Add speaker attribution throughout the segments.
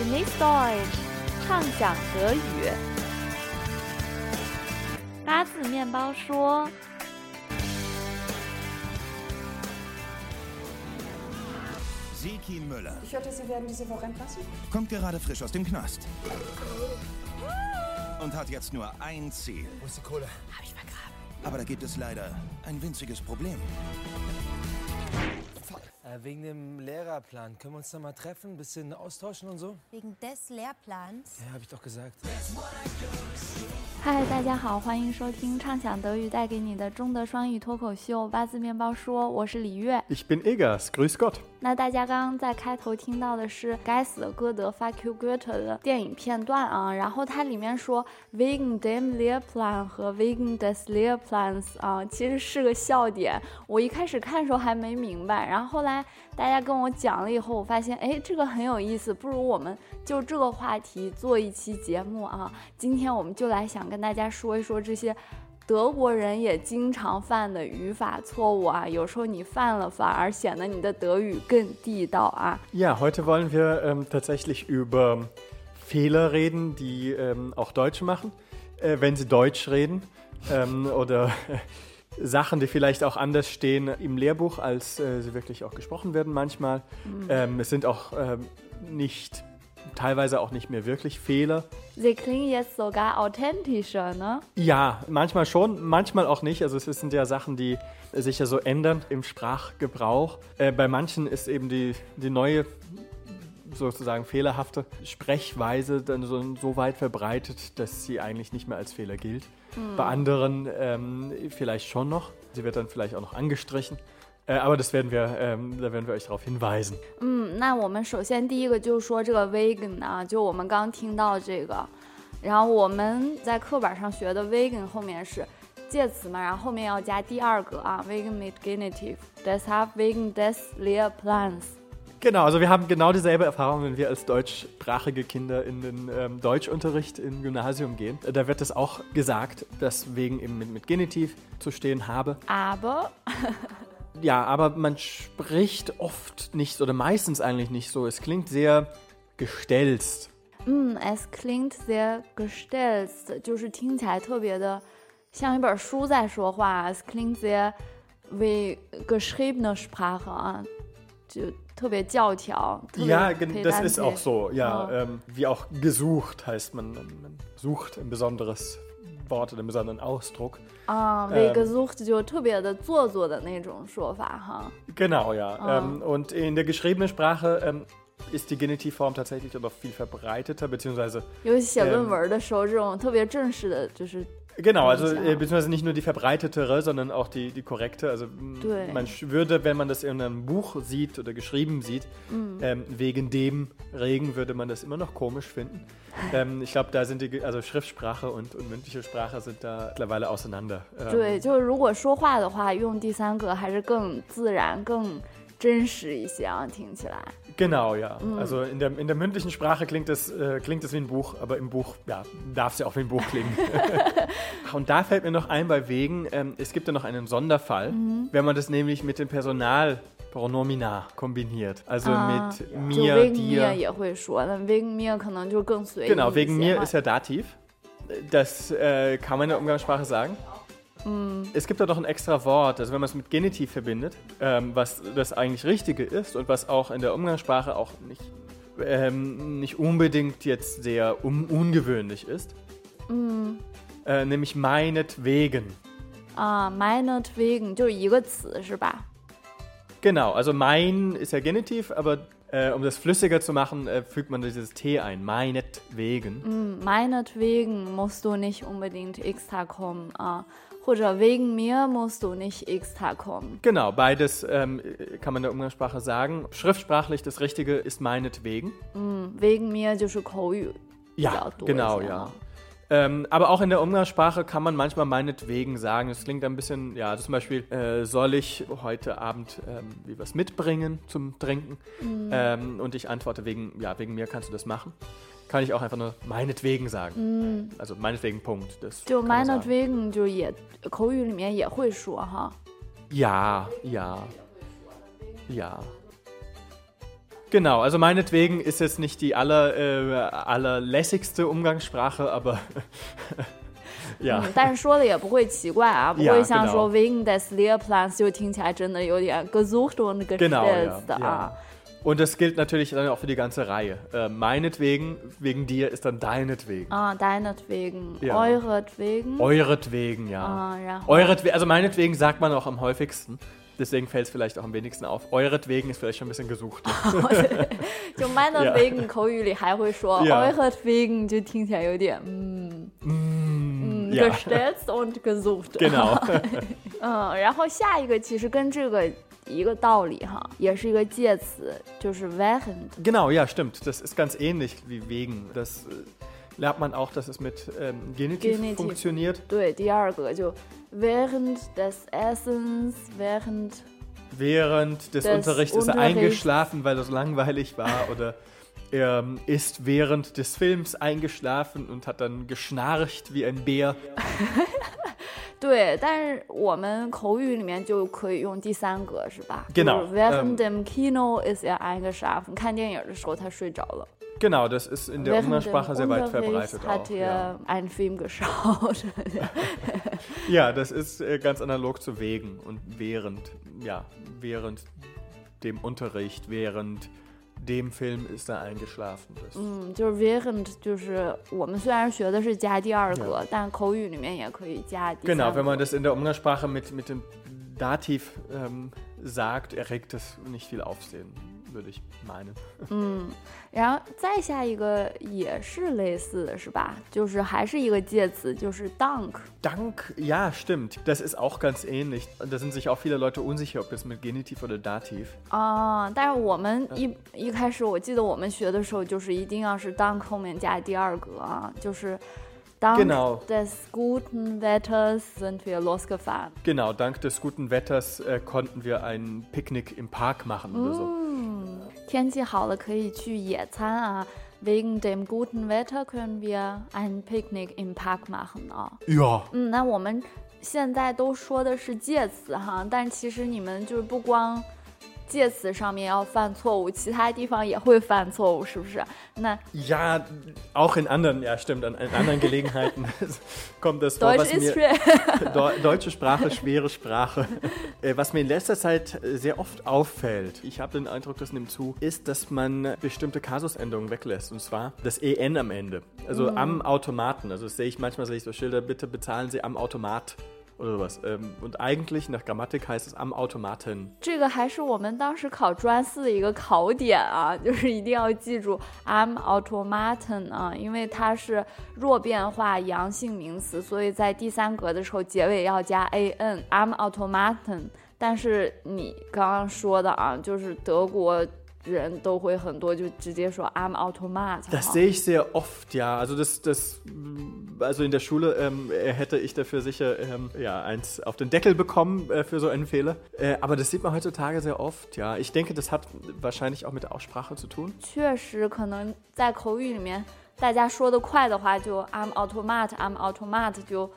Speaker 1: Genieß Deutsch，畅想德语。八字面包说。
Speaker 2: Seki Müller.
Speaker 3: Ich hörte, Sie werden diese Woche entlassen.
Speaker 2: Kommt gerade frisch aus dem Knast. Und hat jetzt nur ein Ziel.
Speaker 4: Wo ist die Kohle?
Speaker 3: Habe ich vergraben.
Speaker 2: Aber da gibt es leider ein winziges Problem.
Speaker 4: Äh, wegen dem Lehrerplan. Können wir uns da mal treffen? Ein bisschen austauschen und so?
Speaker 5: Wegen des Lehrplans.
Speaker 4: Ja, habe ich doch gesagt.
Speaker 1: 嗨，大家好，欢迎收听畅想德语带给你的中德双语脱口秀八字面包说，我是李月。
Speaker 6: Ich bin Eggers, grüß Gott.
Speaker 1: 那大家刚刚在开头听到的是《该死的歌德 Fuck You Goethe》的电影片段啊，然后它里面说 wegen dem Lehrplan 和 wegen des Lehrplans 啊，其实是个笑点。我一开始看的时候还没明白，然后后来大家跟我讲了以后，我发现哎，这个很有意思，不如我们就这个话题做一期节目啊。今天我们就来想跟大家说一说这些。德国人也经常犯的语法错误啊，有时候你犯了，反而显得你的德语更地道啊。
Speaker 6: Ja, heute wollen wir ähm, tatsächlich über Fehler reden, die ähm, auch Deutsche machen, äh, wenn sie Deutsch reden. Ähm, oder Sachen, die vielleicht auch anders stehen im Lehrbuch, als äh, sie wirklich auch gesprochen werden manchmal. Ähm, es sind auch ähm, nicht, teilweise auch nicht mehr wirklich Fehler.
Speaker 1: Sie klingen jetzt sogar authentischer, ne?
Speaker 6: Ja, manchmal schon, manchmal auch nicht. Also es sind ja Sachen, die sich ja so ändern im Sprachgebrauch. Äh, bei manchen ist eben die, die neue, sozusagen fehlerhafte Sprechweise dann so, so weit verbreitet, dass sie eigentlich nicht mehr als Fehler gilt. Bei anderen ähm, vielleicht schon noch. Sie wird dann vielleicht auch noch angestrichen. Äh, aber das werden wir, ähm, da werden wir euch darauf hinweisen.
Speaker 1: 嗯，那我们首先第一个就是说这个 vegan 啊，就我们刚听到这个，然后我们在课本上学的 vegan 后面是介词嘛，然后后面要加第二个啊，vegan mit Genitiv，deshalb wegen des Lehrplans。
Speaker 6: Genau, also wir haben genau dieselbe Erfahrung, wenn wir als deutschsprachige Kinder in den ähm, Deutschunterricht im Gymnasium gehen. Äh, Da wird es auch gesagt, dass wegen eben mit, mit Genitiv zu stehen habe.
Speaker 1: Aber
Speaker 6: Ja, aber man spricht oft nicht oder meistens eigentlich nicht so. Es klingt sehr gestelzt.
Speaker 1: 嗯，es klingt sehr gestellt，就是听起来特别的像一本书在说话。es klingt sehr wie geschriebene Sprache 啊，就特别教条。特别
Speaker 6: Ja, gen- das ist
Speaker 1: pedantisch
Speaker 6: auch so. Ja,
Speaker 1: Ja.
Speaker 6: ähm, wie auch gesucht heißt man, man, man sucht ein besonderes Wort oder einen besonderen Ausdruck.
Speaker 1: 啊 w e gesucht 就特别的做作的那种说法哈。
Speaker 6: Genau, ja.
Speaker 1: Ah.
Speaker 6: Ähm, und in der geschriebenen Sprache ähm, ist die Genitivform tatsächlich noch viel verbreiteter, beziehungsweise
Speaker 1: 尤其写论
Speaker 6: 嗯
Speaker 1: 文的时候，这种特别正式的，就是。
Speaker 6: Genau, also
Speaker 1: Ja.
Speaker 6: äh, beziehungsweise nicht nur die verbreitetere, sondern auch die, die korrekte. Also m,
Speaker 1: Dui.
Speaker 6: man sch- würde, wenn man das in einem Buch sieht oder geschrieben sieht, ähm, wegen dem Regen würde man das immer noch komisch finden. ähm, ich glaube, da sind die, Ge- also Schriftsprache und, und mündliche Sprache sind da mittlerweile auseinander. Ähm,
Speaker 1: 对，就是如果说话的话，用第三个还是更自然、更真实一些啊，听起来。
Speaker 6: Genau, ja. Also in der, in der mündlichen Sprache klingt es, äh, klingt es wie ein Buch, aber im Buch ja, darf es ja auch wie ein Buch klingen. Ach, Und da fällt mir noch ein bei wegen, ähm, es gibt ja noch einen Sonderfall, wenn man das nämlich mit dem Personalpronomina kombiniert. Also
Speaker 1: 啊，
Speaker 6: mit
Speaker 1: 就
Speaker 6: mir,
Speaker 1: wegen mir
Speaker 6: dir.
Speaker 1: 也会说，那 wegen mir 可能就更随意
Speaker 6: Genau,
Speaker 1: 一
Speaker 6: wegen
Speaker 1: 些
Speaker 6: mir
Speaker 1: 嘛
Speaker 6: ist ja Dativ. Das äh, kann man in der Umgangssprache sagen. Mm. Es gibt da doch ein extra Wort, also wenn man es mit Genitiv verbindet, ähm, was das eigentlich Richtige ist und was auch in der Umgangssprache auch nicht, ähm, nicht unbedingt jetzt sehr un ungewöhnlich ist. Mm. Äh, nämlich meinetwegen.
Speaker 1: Ah, meinetwegen,
Speaker 6: Genau, also mein ist ja Genitiv, aber äh, um das flüssiger zu machen, äh, fügt man dieses T ein. Meinetwegen.
Speaker 1: Mm, meinetwegen musst du nicht unbedingt extra kommen. Äh. Ah, 或者 wegen mir musst du nicht extra kommen。
Speaker 6: Genau, beides ähm, kann man in der Umgangssprache sagen. Schriftsprachlich das Richtige ist meinetwegen.
Speaker 1: wegen mir 就是口语比较
Speaker 6: Ja,
Speaker 1: 多一些
Speaker 6: genau,
Speaker 1: 啊
Speaker 6: ja. Ähm, aber auch in der Umgangssprache kann man manchmal meinetwegen sagen. Es klingt ein bisschen, ja, also zum Beispiel, äh, soll ich heute Abend ähm, wie was mitbringen zum Trinken? Mhm. Ähm, und ich antworte wegen, ja, wegen mir kannst du das machen. Kann ich auch einfach nur meinetwegen sagen. Mhm. Also meinetwegen, Punkt. Das du
Speaker 1: meinetwegen, du je,
Speaker 6: Ja, ja. Ja. Genau, also meinetwegen ist jetzt nicht die aller, äh, allerlässigste Umgangssprache, aber ja.
Speaker 1: 嗯，但是说的也不会奇怪啊，不
Speaker 6: Ja,
Speaker 1: 会像
Speaker 6: genau.
Speaker 1: 说 wegen des Lehrplans 就听起来真的有点 gesucht und
Speaker 6: Genau, ja,
Speaker 1: gestresst 啊。
Speaker 6: ja. Und das gilt natürlich dann auch für die ganze Reihe. Äh, meinetwegen, wegen dir ist dann deinetwegen.
Speaker 1: 啊，deinetwegen,
Speaker 6: Ja.
Speaker 1: euretwegen，
Speaker 6: Euretwegen, ja.
Speaker 1: 啊，然后
Speaker 6: Euretwegen, also meinetwegen sagt man auch am häufigsten. Deswegen fällt es vielleicht auch am wenigsten auf. Euretwegen ist vielleicht schon ein bisschen gesucht.
Speaker 1: 就 meinetwegen 口语里还会说
Speaker 6: Ja.
Speaker 1: euretwegen，就听起来有点嗯嗯
Speaker 6: ja.
Speaker 1: gestresst und gesucht。
Speaker 6: genau.
Speaker 1: 嗯，然后下一个其实跟这个一个道理哈，也是一个介词，就是 während。
Speaker 6: genau, ja, stimmt. Das ist ganz ähnlich wie wegen. Das äh, lernt man auch, dass es mit ähm, Genitiv,
Speaker 1: Genitiv.
Speaker 6: funktioniert.
Speaker 1: 对，第二个就 während des Essens, während
Speaker 6: Während des,
Speaker 1: Des
Speaker 6: Unterrichts ist er
Speaker 1: Unterrichts.
Speaker 6: eingeschlafen, weil es langweilig war. Oder er ähm, ist während des Films eingeschlafen und hat dann geschnarcht wie ein Bär.
Speaker 1: 对，但是我们口语里面就可以用第三个，是吧
Speaker 6: Genau，
Speaker 1: 就是 während dem Kino ist er eingeschlafen，看电影的时候他睡着了。
Speaker 6: Genau, das ist in der
Speaker 1: während
Speaker 6: Umgangssprache
Speaker 1: dem
Speaker 6: sehr weit
Speaker 1: Unterricht
Speaker 6: verbreitet
Speaker 1: hat
Speaker 6: auch.
Speaker 1: er
Speaker 6: Ja.
Speaker 1: einen Film geschaut.
Speaker 6: ja, das ist äh, ganz analog zu wegen und während, ja, während dem Unterricht, während dem Film ist er eingeschlafen. Das,
Speaker 1: 嗯，就是 während，就是我们虽然学的是加第二个，
Speaker 6: Ja.
Speaker 1: 但口语里面也可以加第三
Speaker 6: Genau,
Speaker 1: 个。
Speaker 6: wenn man das in der Umgangssprache mit, mit dem Dativ ähm, sagt, erregt das nicht viel Aufsehen, würde ich meinen.
Speaker 1: 然后再下一个也是类似的，是吧？就是还是一个介词，就是 dunk。
Speaker 6: Dank, ja, stimmt. Das ist auch ganz ähnlich. Da sind sich auch viele Leute unsicher, ob das mit Genitiv oder Dativ.
Speaker 1: 啊，但是我们一一开始我记得我们学的时候，就是一定要是 dunk 后面加第二个啊，就是 dank
Speaker 6: Genau.
Speaker 1: des guten Wetters sind wir losgefahren。
Speaker 6: Genau, dank des guten Wetters äh, konnten wir ein Picknick im Park machen oder so.
Speaker 1: 天气好了可以去野餐啊。Wegen dem guten Wetter können wir ein Picknick im Park machen 啊。
Speaker 6: Ja.
Speaker 1: 嗯，那我们现在都说的是介词哈，但其实你们就是不光介词上面要犯错误，其他地方也会犯错误，是不是？那
Speaker 6: Ja, auch in anderen, ja stimmt, an, in anderen Gelegenheiten kommt das vor,
Speaker 1: Deutsch
Speaker 6: was
Speaker 1: ist
Speaker 6: mir,
Speaker 1: schwer.
Speaker 6: Deu- deutsche Sprache, schwere Sprache. Äh, Was mir in letzter Zeit äh, sehr oft auffällt, ich habe den Eindruck, das nimmt zu, ist, dass man bestimmte Kasusendungen weglässt. Und zwar das EN am Ende. Also am Automaten. Also das sehe ich manchmal, sehe ich so Schilder, bitte bezahlen Sie am Automat Oder sowas. Ähm, Und eigentlich nach Grammatik heißt es am Automaten.
Speaker 1: 这个还是我们当时考专四的一个考点啊，就是一定要记住 am automaten 啊，因为它是弱变化阳性名词，所以在第三格的时候结尾要加 an am automaten。但是你刚刚说的啊，就是德国人都会很多就直接说 am automat。
Speaker 6: Das
Speaker 1: 哈
Speaker 6: sehe ich sehr oft, ja. Also das, das, mm, also in der Schule ähm, äh, hätte ich dafür sicher ähm, ja, eins auf den Deckel bekommen äh, für so einen Fehler. Äh, aber das sieht man heutzutage sehr oft, ja. Ich denke, das hat wahrscheinlich auch mit der Aussprache zu tun.
Speaker 1: 确实，可能在口语里面，大家说的快的话，就 I'm automat, I'm automat 就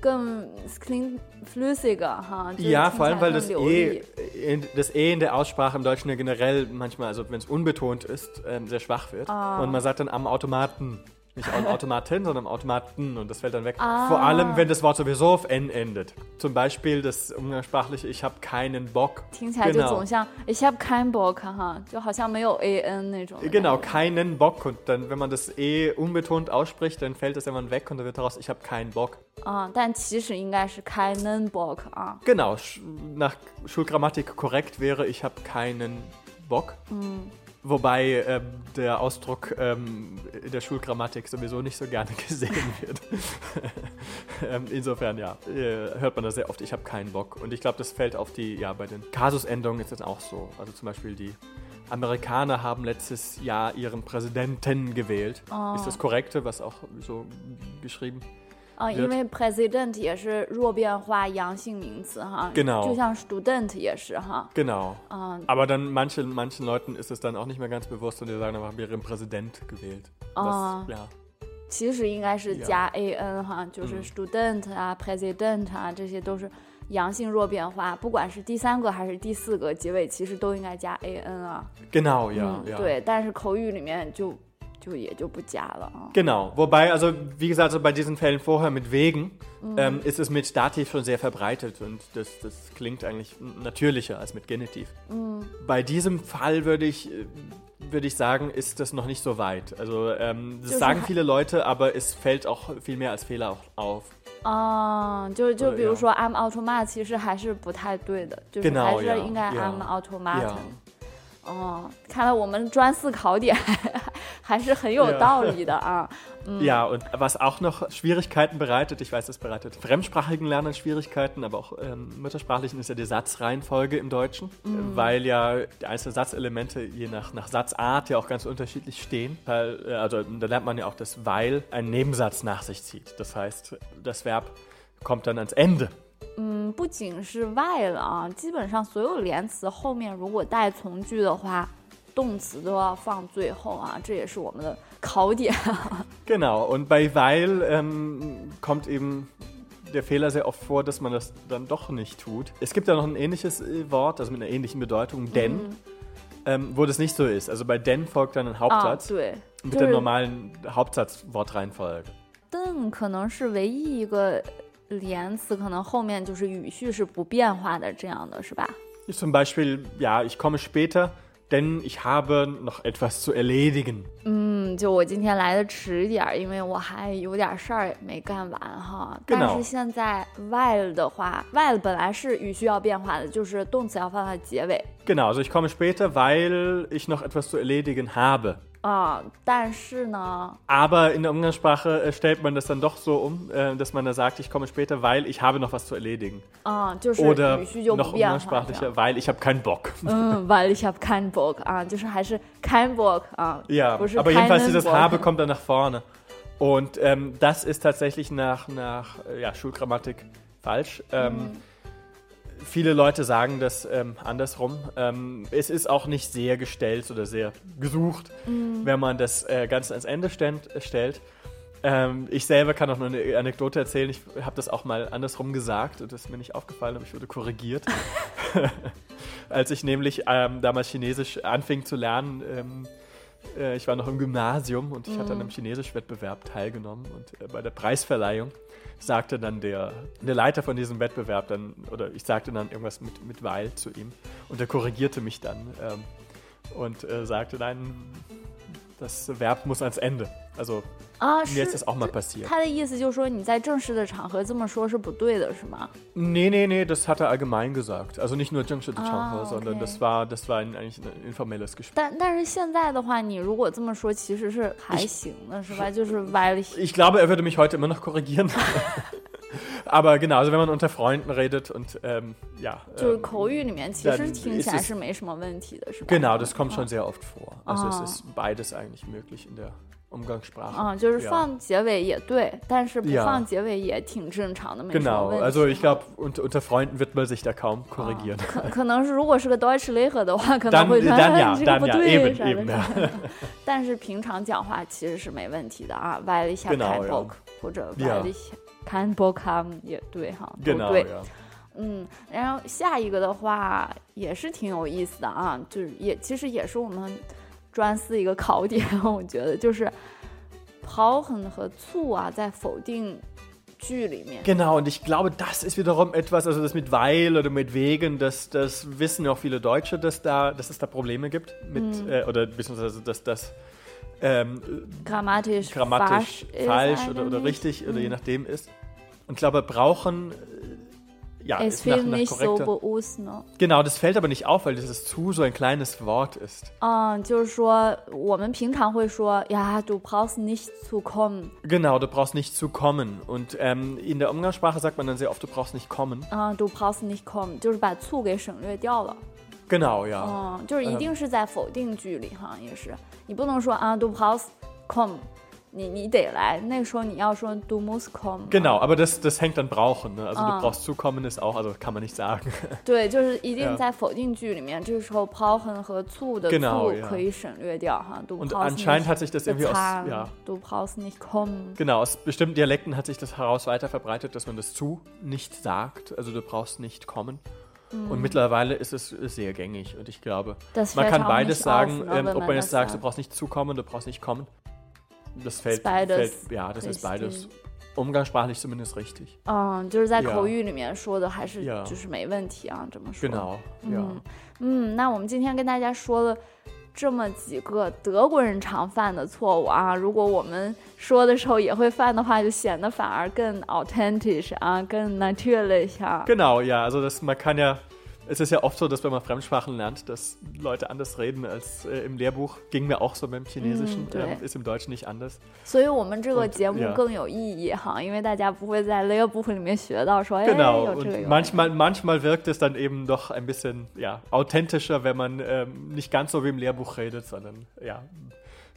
Speaker 1: 更 es klingt flüssiger. Ha?
Speaker 6: Ja, vor allem,
Speaker 1: halt
Speaker 6: weil das e, in, e in der Aussprache im Deutschen ja generell manchmal, also wenn es unbetont ist, ähm, sehr schwach wird. Ah. Und man sagt dann am Automaten Nicht am Automaten, sondern am Automaten und das fällt dann weg. Vor allem, wenn das Wort sowieso auf N endet. Zum Beispiel das umgangssprachliche Ich habe keinen Bock.
Speaker 1: 听起来就
Speaker 6: Genau.
Speaker 1: 总像 ich habe kein Bock 哈，就好像没有 an 那种的感觉。
Speaker 6: Genau, keinen Bock. Und dann, wenn man das E unbetont ausspricht, dann fällt das irgendwann weg und dann wird daraus Ich habe keinen Bock.
Speaker 1: 啊，但其实应该是 keinen Bock 啊。
Speaker 6: Genau, sch- nach Schulgrammatik korrekt wäre Ich habe keinen Bock. Wobei ähm, der Ausdruck ähm, in der Schulgrammatik sowieso nicht so gerne gesehen wird. ähm, insofern, ja, äh, hört man das sehr oft, ich habe keinen Bock. Und ich glaube, das fällt auf die, ja, bei den Kasusendungen ist das auch so. Also zum Beispiel die Amerikaner haben letztes Jahr ihren Präsidenten gewählt. Ist das korrekte, was auch so geschrieben?
Speaker 1: 啊，因为 president 也是弱变化阳性名词哈
Speaker 6: ，Genau
Speaker 1: 就像 student 也是哈。
Speaker 6: Genau.
Speaker 1: Ah.
Speaker 6: Aber dann manchen, manchen Leuten ist es dann auch nicht mehr ganz bewusst und die sagen, aber haben ihren Präsident gewählt.
Speaker 1: Ah.
Speaker 6: Was, ja.
Speaker 1: 其实应该是加 an 哈，就是 student 啊、president 啊，这些都是阳性弱变化，不管是第三个还是第四个结尾，其实都应该加 a n 啊。
Speaker 6: Genau,
Speaker 1: 嗯
Speaker 6: ，ja.
Speaker 1: 对，但是口语里面就就也就不加了啊。
Speaker 6: Genau. Wobei, also wie gesagt, also bei diesen Fällen vorher mit wegen ähm, ist es mit Dativ schon sehr verbreitet und das, das klingt eigentlich natürlicher als mit Genitiv. Bei diesem Fall würde ich, äh, würde ich sagen, ist das noch nicht so weit. Also ähm, das
Speaker 1: Also
Speaker 6: sagen
Speaker 1: ha-
Speaker 6: viele Leute, aber es fällt auch viel mehr als Fehler auch auf.
Speaker 1: 啊、就就
Speaker 6: 对呀
Speaker 1: 比如说 I'm automat，其实还是不太对的，就是
Speaker 6: Genau，
Speaker 1: 还是
Speaker 6: 呀
Speaker 1: 应该
Speaker 6: 呀
Speaker 1: I'm automat。
Speaker 6: Ja.
Speaker 1: 哦，看来我们专四考点还 是很有
Speaker 6: 呀
Speaker 1: 道理的啊。
Speaker 6: Ja, und was auch noch Schwierigkeiten bereitet, ich weiß, das bereitet fremdsprachigen Lernern Schwierigkeiten, aber auch ähm, Muttersprachlichen ist ja die Satzreihenfolge im Deutschen, weil ja die einzelnen Satzelemente je nach, nach Satzart ja auch ganz unterschiedlich stehen. Weil, äh, Also da lernt man ja auch, dass weil einen Nebensatz nach sich zieht. Das heißt, das Verb kommt dann ans Ende.
Speaker 1: 嗯，不仅是 while 啊，基本上所有连词后面如果带从句的话， 动词都要放最后啊，这也是我们的考点。
Speaker 6: Genau, und bei weil ähm, kommt eben der Fehler sehr oft vor, dass man das dann doch nicht tut. Es gibt ja noch ein ähnliches äh, Wort, also mit einer ähnlichen Bedeutung, denn, ähm, wo das nicht so ist. Also bei denn folgt dann ein
Speaker 1: 啊，
Speaker 6: Hauptsatz
Speaker 1: 对，
Speaker 6: mit
Speaker 1: 就
Speaker 6: der
Speaker 1: 是
Speaker 6: normalen Hauptsatzwortreihenfolge.
Speaker 1: then 可能是唯一一个连词，可能后面就是语序是不变化的，这样的是吧？
Speaker 6: Zum Beispiel, ja, ich komme später, denn ich habe noch etwas zu erledigen.
Speaker 1: 嗯，就我今天来的迟一点儿，因为我还有点事儿没干完哈。但
Speaker 6: Genau
Speaker 1: 是现在 while 的话，while 本来是语序要变化的，就是动词要放在结尾
Speaker 6: Genau, also ich komme später, weil ich noch etwas zu erledigen habe.
Speaker 1: 啊、但是呢，
Speaker 6: Aber in der Umgangssprache äh, stellt man das dann doch so um, äh, dass man da sagt, ich komme später, weil ich habe noch was zu erledigen.
Speaker 1: 啊、就是
Speaker 6: Oder
Speaker 1: 语序就不
Speaker 6: noch
Speaker 1: 变化这
Speaker 6: umgangssprachlicher,
Speaker 1: 样。
Speaker 6: weil ich habe keinen Bock.
Speaker 1: 嗯，weil ich habe keinen Bock 啊，就是还是 kein Bock 啊，
Speaker 6: Ja,
Speaker 1: 不是
Speaker 6: aber jedenfalls
Speaker 1: keinen
Speaker 6: dieses
Speaker 1: Bock
Speaker 6: habe kommt dann nach vorne. Und ähm, das ist tatsächlich nach, nach äh, ja, Schulgrammatik falsch. Ähm, Viele Leute sagen das ähm, andersrum. Ähm, es ist auch nicht sehr gestellt oder sehr gesucht, wenn man das äh, Ganze ans Ende stellt. stellt. Ähm, ich selber kann auch nur eine Anekdote erzählen. Ich habe das auch mal andersrum gesagt und das ist mir nicht aufgefallen, aber ich wurde korrigiert. Als ich nämlich ähm, damals Chinesisch anfing zu lernen, ähm, äh, ich war noch im Gymnasium und ich hatte an einem Chinesisch-Wettbewerb teilgenommen und äh, bei der Preisverleihung sagte dann der, der Leiter von diesem Wettbewerb dann, oder ich sagte dann irgendwas mit, mit weil zu ihm und er korrigierte mich dann ähm, und äh, sagte, nein, das Verb muss ans Ende. Also
Speaker 1: 啊，
Speaker 6: mir
Speaker 1: 是
Speaker 6: ist das auch mal passiert.
Speaker 1: 他的意思就是说你在正式的场合这么说是不对的，是吗？
Speaker 6: Nee, nee, nee, das hat er allgemein gesagt. Also nicht nur Jungshit
Speaker 1: Ah,
Speaker 6: sondern
Speaker 1: okay.
Speaker 6: das war, das war ein, eigentlich ein informelles Gespräch.
Speaker 1: 但但是现在的话，你如果这么说，其实是还行的，是吧？就是 weil ich
Speaker 6: Ich glaube, er würde mich heute immer noch korrigieren. Aber genau, also wenn man unter Freunden redet und ähm, ja.
Speaker 1: 就是
Speaker 6: ähm,
Speaker 1: 口语里面，其
Speaker 6: dann
Speaker 1: 实听
Speaker 6: ist
Speaker 1: 起来
Speaker 6: es-
Speaker 1: 是没什么问题的，是吧？
Speaker 6: Genau, das kommt
Speaker 1: 啊
Speaker 6: schon sehr oft vor. Also
Speaker 1: Ah.
Speaker 6: es ist beides eigentlich möglich in der Umgangssprache.
Speaker 1: 啊，就是
Speaker 6: Ja.
Speaker 1: 放结尾也对，但是不
Speaker 6: Ja.
Speaker 1: 放结尾也挺正常的，没什么
Speaker 6: Genau,
Speaker 1: 问题。
Speaker 6: also ich glaube, unter, unter Freunden wird man sich da kaum korrigieren.
Speaker 1: 可可能是如果是个 Deutsch Lehrer 的话，可能
Speaker 6: Dann,
Speaker 1: 会说
Speaker 6: dann
Speaker 1: 哎
Speaker 6: ja,
Speaker 1: 这个
Speaker 6: dann
Speaker 1: 不
Speaker 6: ja,
Speaker 1: 对
Speaker 6: eben,
Speaker 1: 啥的
Speaker 6: eben,
Speaker 1: 啥
Speaker 6: ja.
Speaker 1: 的。但是平常讲话其实是没问题的啊，weil ich habe
Speaker 6: Genau,
Speaker 1: keinen
Speaker 6: ja.
Speaker 1: Bock 或者
Speaker 6: Ja.
Speaker 1: weil ich Keinen Bock haben 也对哈，都
Speaker 6: Genau,
Speaker 1: 对。嗯，然后下一个的话也是挺有意思的啊，就是也其实也是我们专四一个考点，我觉得就是 brauchen 和 zu 啊，在否定句里面。
Speaker 6: Genau, und ich glaube, das ist wiederum etwas, also das mit weil oder mit wegen, das, das wissen auch viele Deutsche, dass, da, dass es da Probleme gibt mit, äh, oder beziehungsweise, dass das ähm,
Speaker 1: grammatisch,
Speaker 6: grammatisch
Speaker 1: falsch,
Speaker 6: falsch,
Speaker 1: ist
Speaker 6: oder, oder
Speaker 1: eigentlich.
Speaker 6: richtig oder je nachdem ist. Und ich glaube, brauchen, äh, ja,
Speaker 1: Es
Speaker 6: ist nach,
Speaker 1: fehlt
Speaker 6: nach
Speaker 1: nicht so
Speaker 6: korrekter.
Speaker 1: bewusst ne? 呢。
Speaker 6: Genau, das fällt aber nicht auf, weil dieses zu so ein kleines Wort ist.
Speaker 1: 嗯，就是说我们平常会说呀，du brauchst nicht zu kommen，
Speaker 6: Genau, du brauchst nicht zu kommen. Und ähm, in der Umgangssprache sagt man dann sehr oft, du brauchst nicht kommen.
Speaker 1: 啊、d u brauchst nicht kommen，就是把 zu 给省略掉了。
Speaker 6: Genau, ja.
Speaker 1: 嗯，就是一定是在否定句里哈，也是你不能说啊，du brauchst kommen， 你你得来。那个时候你要说 du musst kommen。
Speaker 6: Genau, aber das, das hängt an brauchen. Ne? Also
Speaker 1: Ah.
Speaker 6: du brauchst zukommen ist auch, also kann man nicht sagen.
Speaker 1: 对，就是一定
Speaker 6: Ja.
Speaker 1: 在否定句里面，这个时候 brauchen 和 zu 的
Speaker 6: Genau,
Speaker 1: zu
Speaker 6: ja.
Speaker 1: 可以省略掉哈。du
Speaker 6: Und
Speaker 1: brauchst
Speaker 6: anscheinend
Speaker 1: nicht
Speaker 6: hat sich das irgendwie aus,
Speaker 1: bezahlen,
Speaker 6: ja,
Speaker 1: du brauchst nicht kommen.
Speaker 6: genau, aus bestimmten Dialekten hat sich das heraus weiter verbreitet, dass man das zu nicht sagt. Also du brauchst nicht kommen. Und mittlerweile ist es sehr gängig und ich glaube,
Speaker 1: Das
Speaker 6: man
Speaker 1: fällt
Speaker 6: kann
Speaker 1: auch
Speaker 6: beides
Speaker 1: nicht
Speaker 6: sagen,
Speaker 1: auf, ne,
Speaker 6: ähm,
Speaker 1: wenn
Speaker 6: ob
Speaker 1: man
Speaker 6: man jetzt
Speaker 1: das
Speaker 6: sagt, du
Speaker 1: sagt.
Speaker 6: brauchst nicht zukommen, du brauchst nicht kommen. Das fällt,
Speaker 1: beides
Speaker 6: fällt ja, das ist
Speaker 1: richtig.
Speaker 6: beides umgangssprachlich zumindest richtig.
Speaker 1: 嗯，就是在
Speaker 6: Ja.
Speaker 1: 口语里面说的还是
Speaker 6: Ja.
Speaker 1: 就是没问题啊，这么说。
Speaker 6: Genau, ja.
Speaker 1: 嗯，那我们今天跟大家说了 这么几个德国人常犯的错误啊，如果我们说的时候也会犯的话，就显得反而更 authentic 啊，更 natürlich 啊。
Speaker 6: Genau, ja, also das, man kann ja, es ist ja oft so, dass wenn man Fremdsprachen lernt, dass Leute anders reden als äh, im Lehrbuch. Ging mir auch so beim Chinesischen,
Speaker 1: Mm, 对
Speaker 6: ähm, ist im Deutschen nicht anders.
Speaker 1: 所以我们这个
Speaker 6: Und-
Speaker 1: 节目
Speaker 6: ja.
Speaker 1: 更有意义哈，因为大家不会在 Lehrbuch 里面学到说，哎，
Speaker 6: Genau,
Speaker 1: 有这个
Speaker 6: und
Speaker 1: 有那个
Speaker 6: manchmal, manchmal wirkt es dann eben doch ein bisschen ja, authentischer, wenn man ähm, nicht ganz so wie im Lehrbuch redet, sondern ja,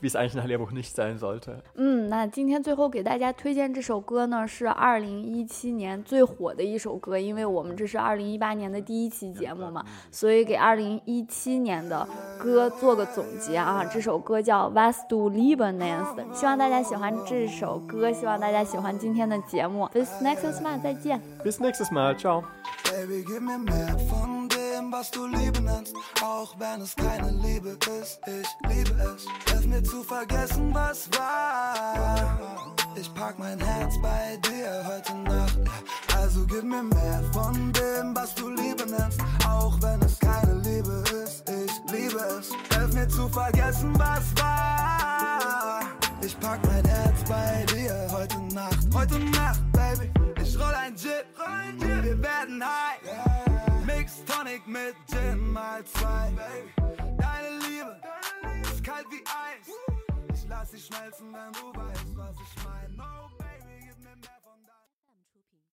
Speaker 6: wie es eigentlich nach Lehrbuch nicht sein sollte.
Speaker 1: 嗯，那今天最后给大家推荐这首歌呢，是二零一七年最火的一首歌，因为我们这是二零一八年的第一期节目嘛，所以给二零一七年的歌做个总结啊。这首歌叫《Was du lieben nennst》，希望大家喜欢这首歌，希望大家喜欢今天的节目。Bis next time，再见。
Speaker 6: Bis nächstes Mal,
Speaker 7: was du Liebe nennst, auch wenn es keine Liebe ist. Ich liebe es. Hilf mir zu vergessen, was war. Ich pack mein Herz bei dir heute Nacht. Also gib mir mehr von dem, was du Liebe nennst, auch wenn es keine Liebe ist. Ich liebe es. Hilf mir zu vergessen, was war. Ich pack mein Herz bei dir heute Nacht. Heute Nacht, Baby. Ich roll ein Gin, wir werden Tonic mit Gin mal zwei. Deine Liebe ist kalt wie Eis. Ich lass sie schmelzen, wenn du weißt, was ich meine.